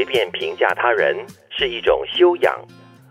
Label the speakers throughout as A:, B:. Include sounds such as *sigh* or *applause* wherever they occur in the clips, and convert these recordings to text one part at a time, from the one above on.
A: 随便评价他人是一种修养，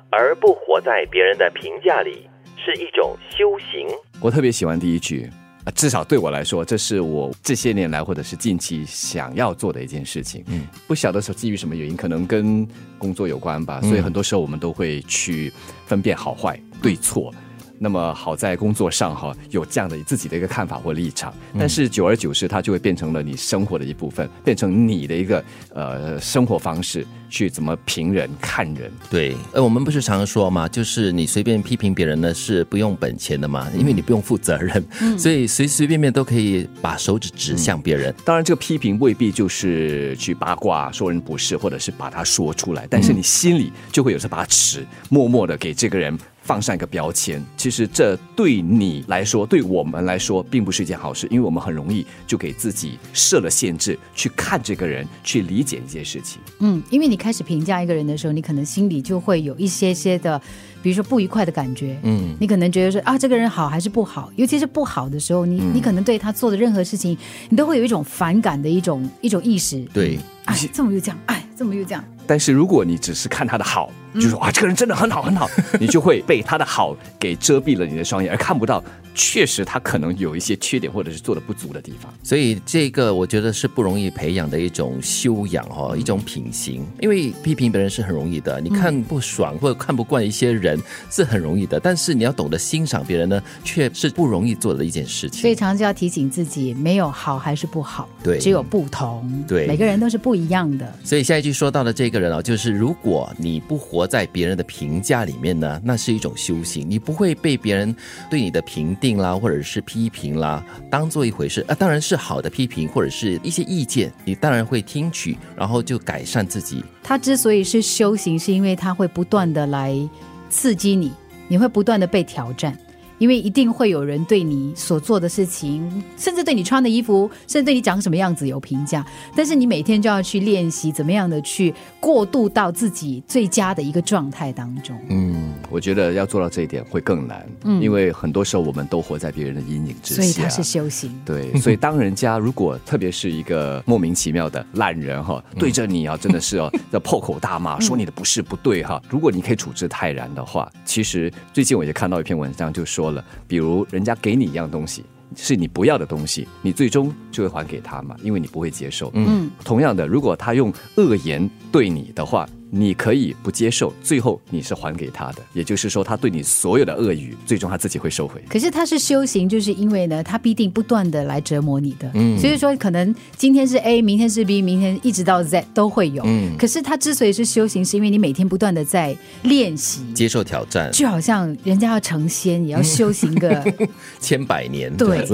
A: 而不活在别人的评价里是一种修行。
B: 我特别喜欢第一句啊，至少对我来说，这是我这些年来或者是近期想要做的一件事情。嗯，不晓得是基于什么原因，可能跟工作有关吧。所以很多时候我们都会去分辨好坏、对错。那么好在工作上哈有这样的自己的一个看法或立场，但是久而久之，它就会变成了你生活的一部分，变成你的一个呃生活方式，去怎么评人看人。
C: 对，呃，我们不是常说嘛，就是你随便批评别人呢是不用本钱的嘛，因为你不用负责任，所以随随便便都可以把手指指向别人。
B: 当然，这个批评未必就是去八卦说人不是，或者是把它说出来，但是你心里就会有这把尺，默默的给这个人。放上一个标签，其实这对你来说，对我们来说，并不是一件好事，因为我们很容易就给自己设了限制，去看这个人，去理解一件事情。
D: 嗯，因为你开始评价一个人的时候，你可能心里就会有一些些的，比如说不愉快的感觉。嗯，你可能觉得说啊，这个人好还是不好？尤其是不好的时候，你你可能对他做的任何事情，你都会有一种反感的一种一种意识。
C: 对，
D: 哎，这么又这样，哎，这么又这样。
B: 但是如果你只是看他的好，就说啊，这个人真的很好很好，*laughs* 你就会被他的好给遮蔽了你的双眼，而看不到确实他可能有一些缺点或者是做的不足的地方。
C: 所以这个我觉得是不容易培养的一种修养哦，一种品行。因为批评别人是很容易的，你看不爽或者看不惯一些人是很容易的，但是你要懂得欣赏别人呢，却是不容易做的一件事情。
D: 所以常常就要提醒自己，没有好还是不好，
C: 对，
D: 只有不同，
C: 对，
D: 每个人都是不一样的。
C: 所以下一句说到的这个。人啊，就是如果你不活活在别人的评价里面呢，那是一种修行。你不会被别人对你的评定啦，或者是批评啦，当做一回事啊。当然是好的批评或者是一些意见，你当然会听取，然后就改善自己。
D: 他之所以是修行，是因为他会不断的来刺激你，你会不断的被挑战。因为一定会有人对你所做的事情，甚至对你穿的衣服，甚至对你长什么样子有评价。但是你每天就要去练习怎么样的去过渡到自己最佳的一个状态当中。
B: 嗯，我觉得要做到这一点会更难。嗯，因为很多时候我们都活在别人的阴影之下。
D: 所以他是修行。
B: 对，所以当人家如果特别是一个莫名其妙的烂人哈，对着你啊，真的是哦要破口大骂，说你的不是不对哈。如果你可以处之泰然的话，其实最近我也看到一篇文章，就说。了，比如人家给你一样东西，是你不要的东西，你最终就会还给他嘛，因为你不会接受。嗯，同样的，如果他用恶言对你的话。你可以不接受，最后你是还给他的，也就是说，他对你所有的恶语，最终他自己会收回。
D: 可是他是修行，就是因为呢，他必定不断的来折磨你的。嗯，所以说可能今天是 A，明天是 B，明天一直到 Z 都会有。嗯，可是他之所以是修行，是因为你每天不断的在练习，
C: 接受挑战，
D: 就好像人家要成仙，也要修行个 *laughs*
C: 千百年。
D: 对，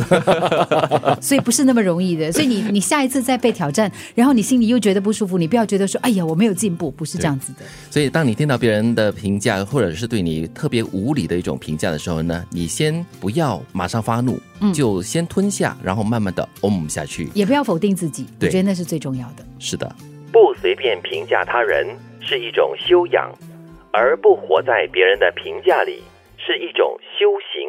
D: *laughs* 所以不是那么容易的。所以你你下一次再被挑战，然后你心里又觉得不舒服，你不要觉得说，哎呀，我没有进步，不是。这样子的，
C: 所以当你听到别人的评价，或者是对你特别无理的一种评价的时候呢，你先不要马上发怒，就先吞下，然后慢慢的 om 下去，
D: 也不要否定自己，我觉得那是最重要的。
C: 是的，
A: 不随便评价他人是一种修养，而不活在别人的评价里是一种修行。